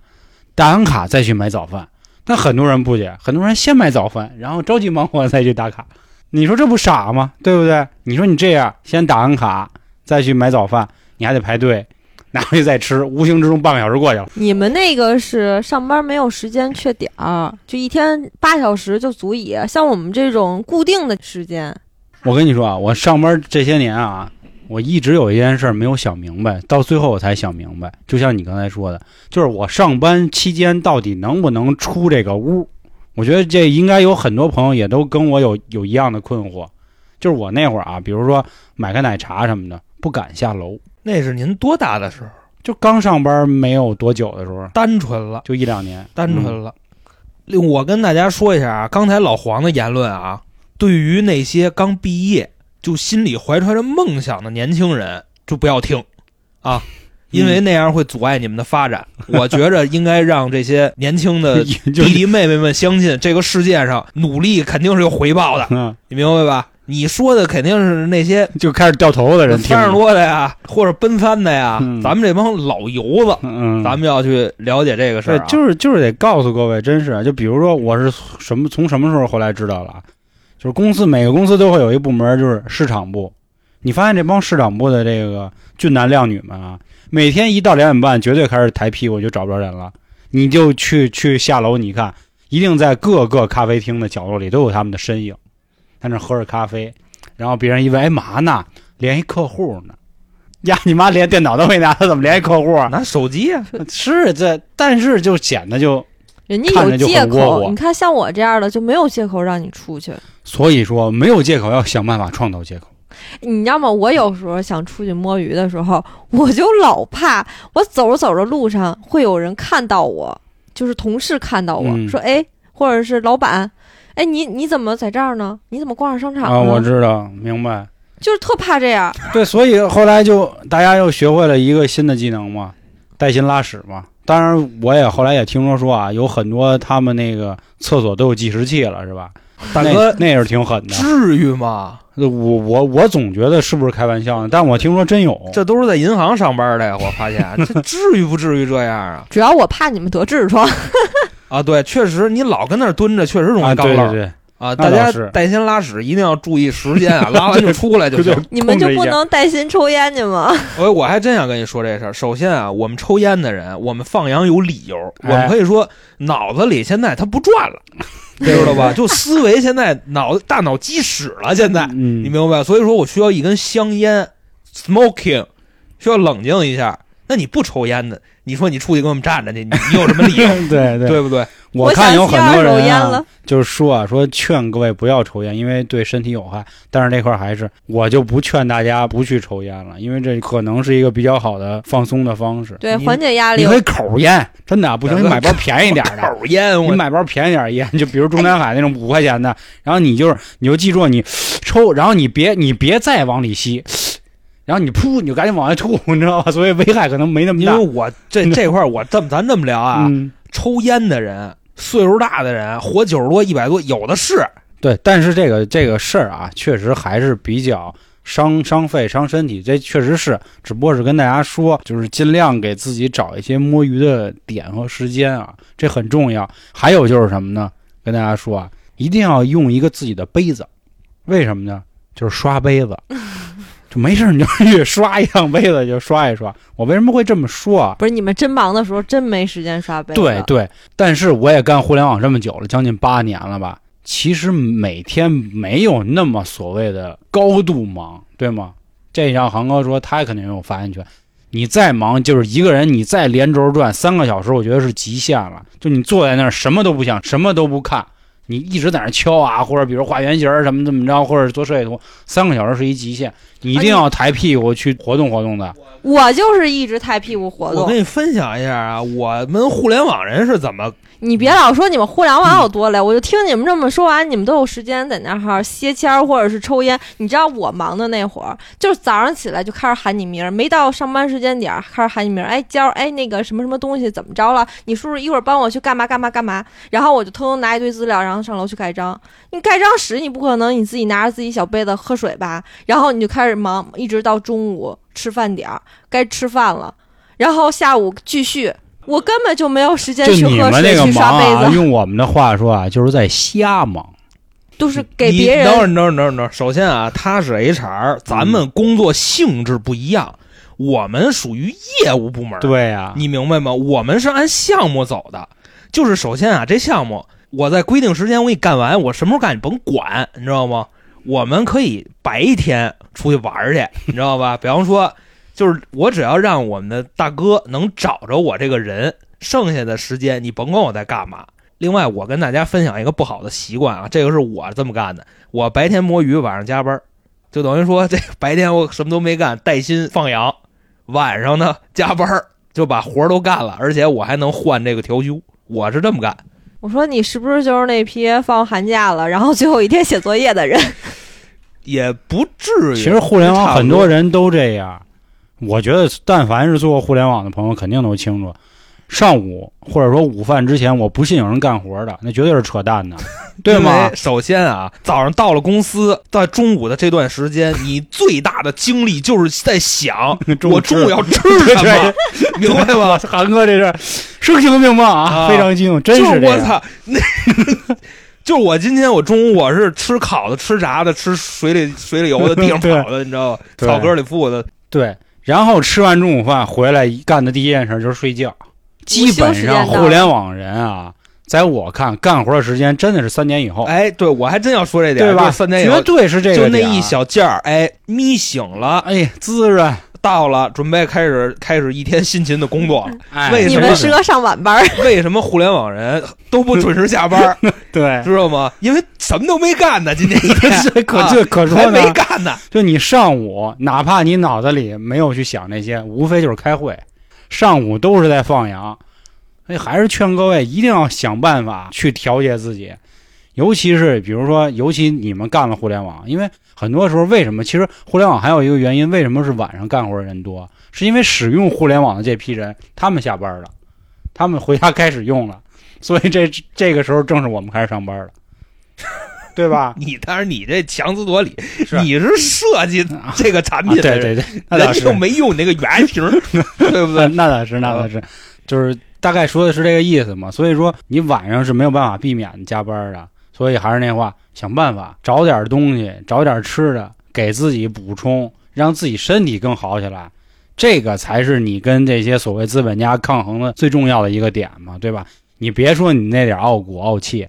打完卡再去买早饭。那很多人不解，很多人先买早饭，然后着急忙慌再去打卡。你说这不傻吗？对不对？你说你这样先打完卡再去买早饭，你还得排队，拿回去再吃，无形之中半个小时过去了。你们那个是上班没有时间确点儿，就一天八小时就足以。像我们这种固定的时间，我跟你说啊，我上班这些年啊，我一直有一件事儿没有想明白，到最后我才想明白。就像你刚才说的，就是我上班期间到底能不能出这个屋？我觉得这应该有很多朋友也都跟我有有一样的困惑。就是我那会儿啊，比如说买个奶茶什么的，不敢下楼。那是您多大的时候？就刚上班没有多久的时候，单纯了，就一两年，嗯单纯了。另我跟大家说一下啊，刚才老黄的言论啊，对于那些刚毕业就心里怀揣着梦想的年轻人，就不要听啊，因为那样会阻碍你们的发展。我觉着应该让这些年轻的 弟弟妹妹们相信，这个世界上努力肯定是有回报的，嗯，你明白吧？你说的肯定是那些就开始掉头的人听。三十多的呀，或者奔三的呀，嗯。咱们这帮老油子，嗯，咱们要去了解这个事儿、就是就是得告诉各位，真是就比如说我是什么从什么时候回来知道了啊，就是公司每个公司都会有一部门就是市场部，你发现这帮市场部的这个俊男靓女们啊，每天一到两点半绝对开始抬屁股就找不着人了，你就去去下楼你看。一定在各个咖啡厅的角落里都有他们的身影，在那喝着咖啡，然后别人一问，哎嘛呢？联系客户呢？呀，你妈连电脑都没拿，他怎么联系客户啊？拿手机啊，是这，但是就显得就，人家有借口，你看像我这样的就没有借口让你出去。所以说没有借口，要想办法创造借口。你知道吗？我有时候想出去摸鱼的时候，我就老怕我走着走着路上会有人看到我，就是同事看到我、嗯说，哎，或者是老板，哎，你你怎么在这儿呢？你怎么逛上商场啊，我知道，明白。就是特怕这样。对，所以后来就大家又学会了一个新的技能嘛，带薪拉屎嘛。当然，我也后来也听说说啊，有很多他们那个厕所都有计时器了，是吧？那大哥，那也是挺狠的。至于吗？我我我总觉得是不是开玩笑呢？但我听说真有。这都是在银行上班的呀，我发现这至于不至于这样啊？主要我怕你们得痔疮，啊，对，确实你老跟那儿蹲着，确实容啊，易肛瘘对对对，啊。大家带薪拉屎一定要注意时间啊，拉完就出来就行。你们就不能带薪抽烟去吗？我我还真想跟你说这事儿。首先啊，我们抽烟的人，我们放羊有理由，我哎们可以说脑子里现在他不转了，知道吧？就思维现在脑大脑积屎了，现在嗯，你明白？所以说我需要一根香烟，smoking，需要冷静一下。那你不抽烟的，你说你出去跟我们站着去，你你有什么理由？对对，对不对？我看有很多人啊，就是说啊，说劝各位不要抽烟，因为对身体有害。但是这块儿还是，我就不劝大家不去抽烟了，因为这可能是一个比较好的放松的方式。对，你缓解压力你。可以口烟，真的啊不行，你买包便宜点儿的。口烟，你买包便宜点儿烟，就比如中南海那种五块钱的，然后你就是你就记住你抽，然后你别你别再往里吸，然后你噗你就赶紧往外吐，你知道吧？所以危害可能没那么大因为。我这这块儿我这么咱这么聊啊，嗯，抽烟的人，岁数大的人，活九十多、一百多，有的是。对，但是这个这个事儿啊，确实还是比较伤伤肺、伤身体，这确实是，只不过是跟大家说，就是尽量给自己找一些摸鱼的点和时间啊，这很重要。还有就是什么呢？跟大家说啊，一定要用一个自己的杯子，为什么呢？就是刷杯子，就没事你就去刷一趟杯子就刷一刷。我为什么会这么说啊？不是你们真忙的时候，真没时间刷杯子。对对，但是我也干互联网这么久了，将近八年了吧。其实每天没有那么所谓的高度忙，对吗？这让航哥说，他肯定有发言权。你再忙，就是一个人，你再连轴转三个小时，我觉得是极限了。就你坐在那儿，什么都不想，什么都不看，你一直在那儿敲啊，或者比如画圆形儿什么怎么着，或者做设计图，三个小时是一极限。你一定要抬屁股去活动活动的。我就是一直抬屁股活动我跟。你分享一下啊，我们互联网人是怎么你别老说你们互联网有多累，我就听你们这么说完，你们都有时间在那哈歇签儿或者是抽烟。你知道我忙的那会儿，就是早上起来就开始喊你名儿，没到上班时间点儿开始喊你名儿，哎娇儿，哎那个什么什么东西怎么着了？你叔叔一会儿帮我去干嘛干嘛干嘛？然后我就偷偷拿一堆资料，然后上楼去盖章。你盖章时你不可能你自己拿着自己小杯子喝水吧？然后你就开始忙，一直到中午吃饭点儿，该吃饭了，然后下午继续。我根本就没有时间去喝水、你们那个去刷杯忙。用我们的话说啊，就是在瞎忙。都是给别人。等会儿，等会儿，等会儿。首先啊，他是 HR，咱们工作性质不一样，我们属于业务部门。，对呀、你明白吗？我们是按项目走的。就是首先啊，这项目我在规定时间我给你干完，我什么时候干你甭管，你知道吗？我们可以白天出去玩去，你知道吧？比方说，就是我只要让我们的大哥能找着我这个人，剩下的时间你甭管我在干嘛。另外，我跟大家分享一个不好的习惯啊，这个是我这么干的。我白天摸鱼，晚上加班儿，就等于说这白天我什么都没干，带薪放羊，晚上呢加班儿就把活儿都干了，而且我还能换这个调休，我是这么干。我说你是不是就是那批放寒假了，然后最后一天写作业的人？也不至于。其实互联网很多人都这样，我觉得但凡是做过互联网的朋友，肯定都清楚。上午或者说午饭之前，我不信有人干活的，那绝对是扯淡的，对吗？首先啊，早上到了公司，在中午的这段时间，你最大的精力就是在想 中我中午要吃什么，明白吗？韩哥这是声情并茂啊，啊非常激动，真是。我操，那就是我今天我中午我是吃烤的、吃炸的、吃水里水里游的、地上对跑的，你知道吧？草根里附的，对，然后吃完中午饭回来干的第一件事就是睡觉。基本上互联网人啊，在我看，干活的时间真的是三点以后，哎，对我还真要说这点，对吧？三点以后绝对是这个就那一，小件儿，哎，眯醒了，哎，滋润，到了，准备开始开始一天辛勤的工作了。哎，为什么你们适合上晚班，为什么互联网人都不准时下班？对，知道吗？因为什么都没干呢，今天一天这可啊这可还说呢，没干呢。就你上午，哪怕你脑子里没有去想那些，无非就是开会，上午都是在放羊。所以还是劝各位一定要想办法去调节自己，尤其是比如说，尤其你们干了互联网，因为很多时候为什么？其实互联网还有一个原因，为什么是晚上干活的人多？是因为使用互联网的这批人，他们下班了，他们回家开始用了，所以这这个时候正是我们开始上班了，对吧？你当然你这强词夺理，是你是设计啊这个产啊品对对对，那倒是没用你那个原型，对不对？那倒是，那倒是，就是大概说的是这个意思嘛。所以说你晚上是没有办法避免加班的，所以还是那话，想办法找点东西，找点吃的，给自己补充，让自己身体更好起来。这个才是你跟这些所谓资本家抗衡的最重要的一个点嘛，对吧？你别说你那点傲骨傲气，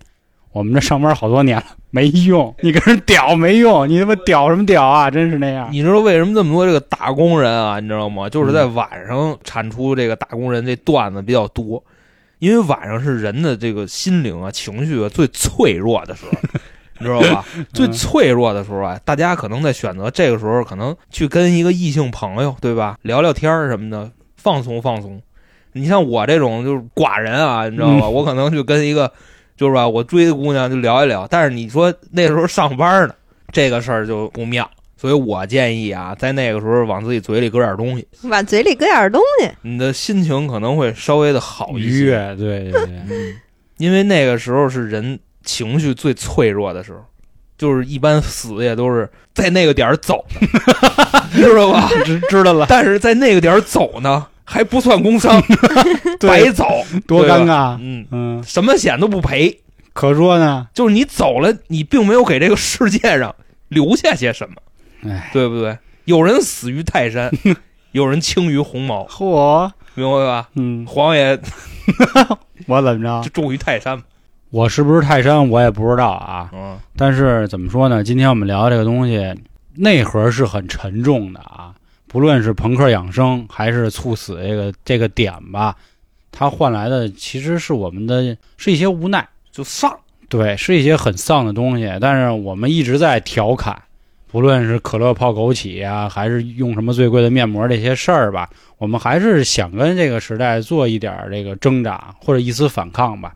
我们这上班好多年了没用，你跟人屌没用，你他妈屌什么屌啊？真是那样。你知道为什么这么多这个打工人啊？你知道吗？就是在晚上产出这个打工人这段子比较多，因为晚上是人的这个心灵啊、情绪啊最脆弱的时候，你知道吧？最脆弱的时候啊，大家可能在选择这个时候，可能去跟一个异性朋友，对吧？聊聊天儿什么的，放松放松。你像我这种就是寡人啊，你知道吧？我可能去跟一个就是吧，我追的姑娘就聊一聊。但是你说那时候上班呢，这个事儿就不妙。所以我建议啊，在那个时候往自己嘴里搁点东西，往嘴里搁点东西。你的心情可能会稍微的好一些。愉悦，对对对，嗯，因为那个时候是人情绪最脆弱的时候，就是一般死也都是在那个点儿走的，知道吧？知知道了，但是在那个点儿走呢，还不算工伤，白走，多尴尬。嗯，嗯，什么险都不赔，可说呢，就是你走了，你并没有给这个世界上留下些什么，哎，对不对？有人死于泰山，有人轻于鸿毛，嚯，明白吧？嗯，黄爷 我怎么着就？重于泰山嘛，我是不是泰山，我也不知道啊。嗯，但是怎么说呢？今天我们聊这个东西，内核是很沉重的啊。不论是朋克养生，还是猝死这个这个点吧，它换来的其实是我们的是一些无奈，就丧。对，是一些很丧的东西。但是我们一直在调侃，不论是可乐泡枸杞啊，还是用什么最贵的面膜这些事儿吧，我们还是想跟这个时代做一点儿这个挣扎或者一丝反抗吧。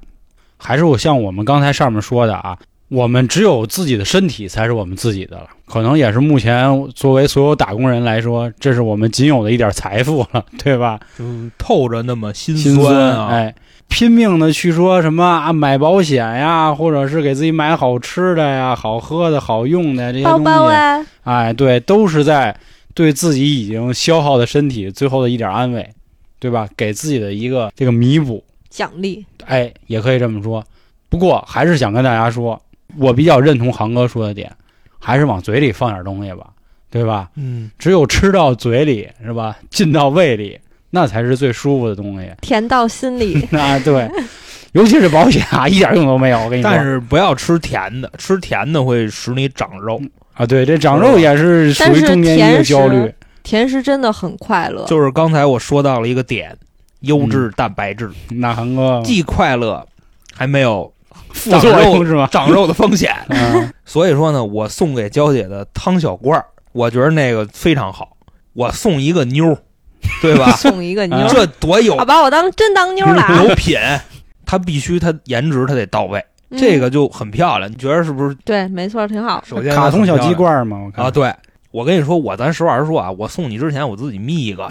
还是我像我们刚才上面说的啊，我们只有自己的身体才是我们自己的了，可能也是目前作为所有打工人来说，这是我们仅有的一点财富了，对吧？就透着那么心酸啊！哎，拼命的去说什么啊，买保险呀，或者是给自己买好吃的呀、好喝的、好用的这些东西，包啊，哎，对，都是在对自己已经消耗的身体最后的一点安慰，对吧？给自己的一个这个弥补，奖励。哎，也可以这么说。不过还是想跟大家说，我比较认同航哥说的点，还是往嘴里放点东西吧，对吧？嗯，只有吃到嘴里是吧，进到胃里，那才是最舒服的东西。甜到心里。啊，对，尤其是保险啊，一点用都没有。我跟你说，但是不要吃甜的，吃甜的会使你长肉。啊，对，这长肉也是属但是于中年一个焦虑。甜食真的很快乐，就是刚才我说到了一个点，优质蛋白质，那韩哥既快乐，还没有副作用是吧？长肉的风险。嗯，所以说呢，我送给娇姐的汤小罐儿，我觉得那个非常好。我送一个妞儿，对吧？送一个妞，这多有啊，把我当真当妞了啊。有品，他必须他颜值他得到位，嗯这个就很漂亮。你觉得是不是？对，没错，挺好。首先卡通小鸡儿罐嘛，我看啊，对。我跟你说，我咱实话实说啊，我送你之前我自己眯一个，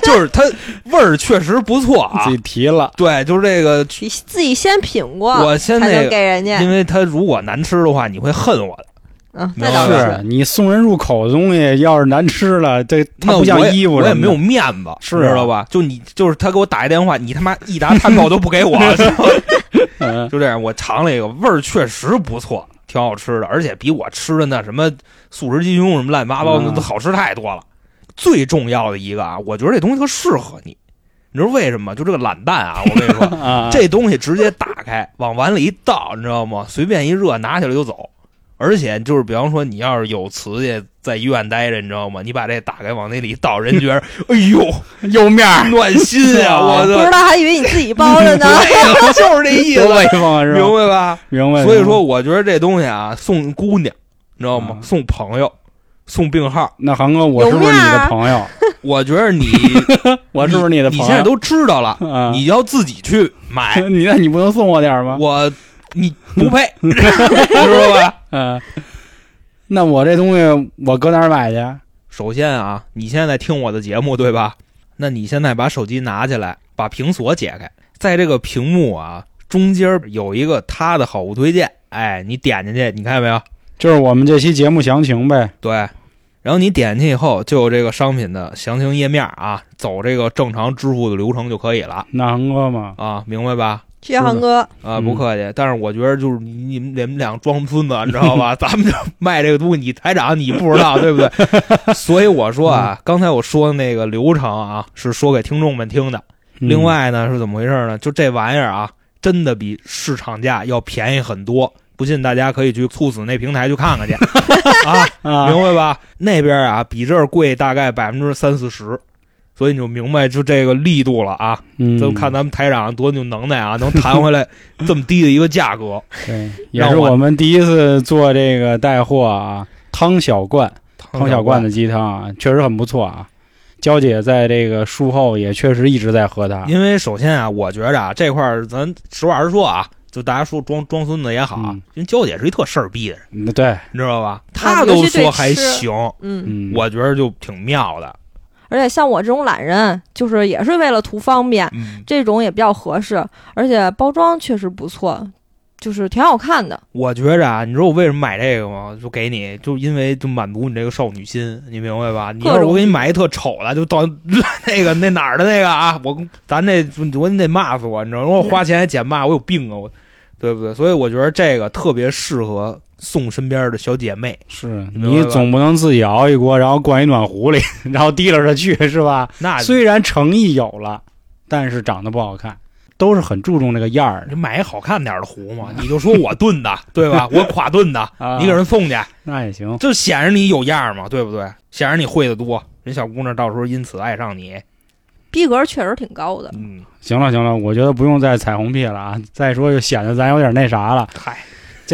就是它味儿确实不错啊自。己提了，对，就是这个，你自己先品过，我先那个，给人家因。为它如果难吃的话，你会恨我的。那倒是你送人入口的东西，要是难吃了，这它那不像衣服我也没有面子，是知道吧？就你就是他给我打一电话，你他妈一打探报都不给我，就这样。我尝了一个，味儿确实不错，挺好吃的，而且比我吃的那什么素食鸡胸什么乱七八糟的嗯都好吃太多了。最重要的一个啊，我觉得这东西特适合你。你知道为什么吗？就这个懒蛋啊！我跟你说，啊，这东西直接打开，往碗里一倒，你知道吗？随便一热，拿起来就走。而且就是，比方说你要是有瓷器在医院待着，你知道吗？你把这打开往那里一倒，人觉得 哎呦有面儿，暖心呀！我 不知的，道还以为你自己包着呢。对就是这意思，威风啊，是吧？明白吧？明白。所以说，我觉得这东西啊，送姑娘，你知道吗啊？送朋友，送病号。那航哥，我是不是你的朋友？我觉得你我是不是你的朋友？你现在都知道了，啊，你要自己去买，你那你不能送我点儿吗？我你不配，知道吧？嗯，那我这东西我搁哪儿买去？首先啊，你现在在听我的节目对吧？那你现在把手机拿起来，把屏锁解开，在这个屏幕啊中间有一个他的好物推荐，哎，你点进去，你看见没有？就是我们这期节目详情呗。对，然后你点进去以后，就有这个商品的详情页面啊，走这个正常支付的流程就可以了那航哥嘛，啊，明白吧？谢谢航哥，啊，嗯不客气。但是我觉得就是你你们你们俩装孙子，你知道吧？咱们这卖这个东西，你台长你不知道对不对？所以我说啊，刚才我说的那个流程啊，是说给听众们听的。嗯另外呢，是怎么回事呢？就这玩意儿啊，真的比市场价要便宜很多。不信大家可以去猝死那平台去看看去 啊，啊，明白吧？那边啊比这儿贵大概百分之三四十，所以你就明白就这个力度了啊。嗯，就看咱们台长多有能耐啊，能谈回来 这么低的一个价格。对，也是我们第一次做这个带货啊，汤小罐，汤小罐的鸡汤啊，确实很不错啊。娇姐在这个术后也确实一直在喝它。因为首先啊，我觉着啊这块儿咱实话实说啊，就大家说装装孙子也好因为娇姐是一特事儿逼的人，嗯对，你知道吧？她都说还行，嗯，嗯，我觉得就挺妙的。而且像我这种懒人，就是也是为了图方便，嗯，这种也比较合适，而且包装确实不错，就是挺好看的。我觉着啊，你知道我为什么买这个吗？就给你，就因为就满足你这个少女心，你明白吧？你要是我给你买一特丑的，就到 那个那哪儿的那个啊，我咱这我你得骂死我，你知道吗？我花钱还捡骂，我有病啊，我对不对？所以我觉得这个特别适合送身边的小姐妹。是你总不能自己熬一锅，然后灌一暖壶里，然后提溜着去是吧？那虽然诚意有了，但是长得不好看，都是很注重那个样儿你买一好看点儿的壶嘛，你就说我炖的，对吧？我垮炖的，啊。你给人送去，那也行，就显着你有样儿嘛，对不对？显着你会的多，人小姑娘到时候因此爱上你。逼格确实挺高的，嗯，行了行了，我觉得不用再彩虹屁了啊！再说就显得咱有点那啥了。嗨，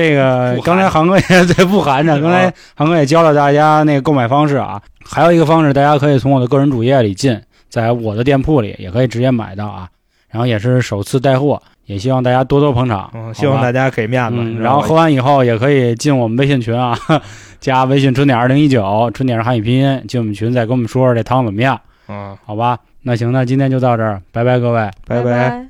这个刚才航哥也 在不寒着，刚才啊航哥也教了大家那个购买方式啊，还有一个方式，大家可以从我的个人主页里进，在我的店铺里也可以直接买到啊。然后也是首次带货，也希望大家多多捧场，嗯，希望大家。给面子。然后喝完以后也可以进我们微信群啊，加微信春点二零一九，春点是汉语拼音，进我们群再跟我们说说这汤怎么样，嗯。好吧？那行，那今天就到这儿，拜拜各位。拜拜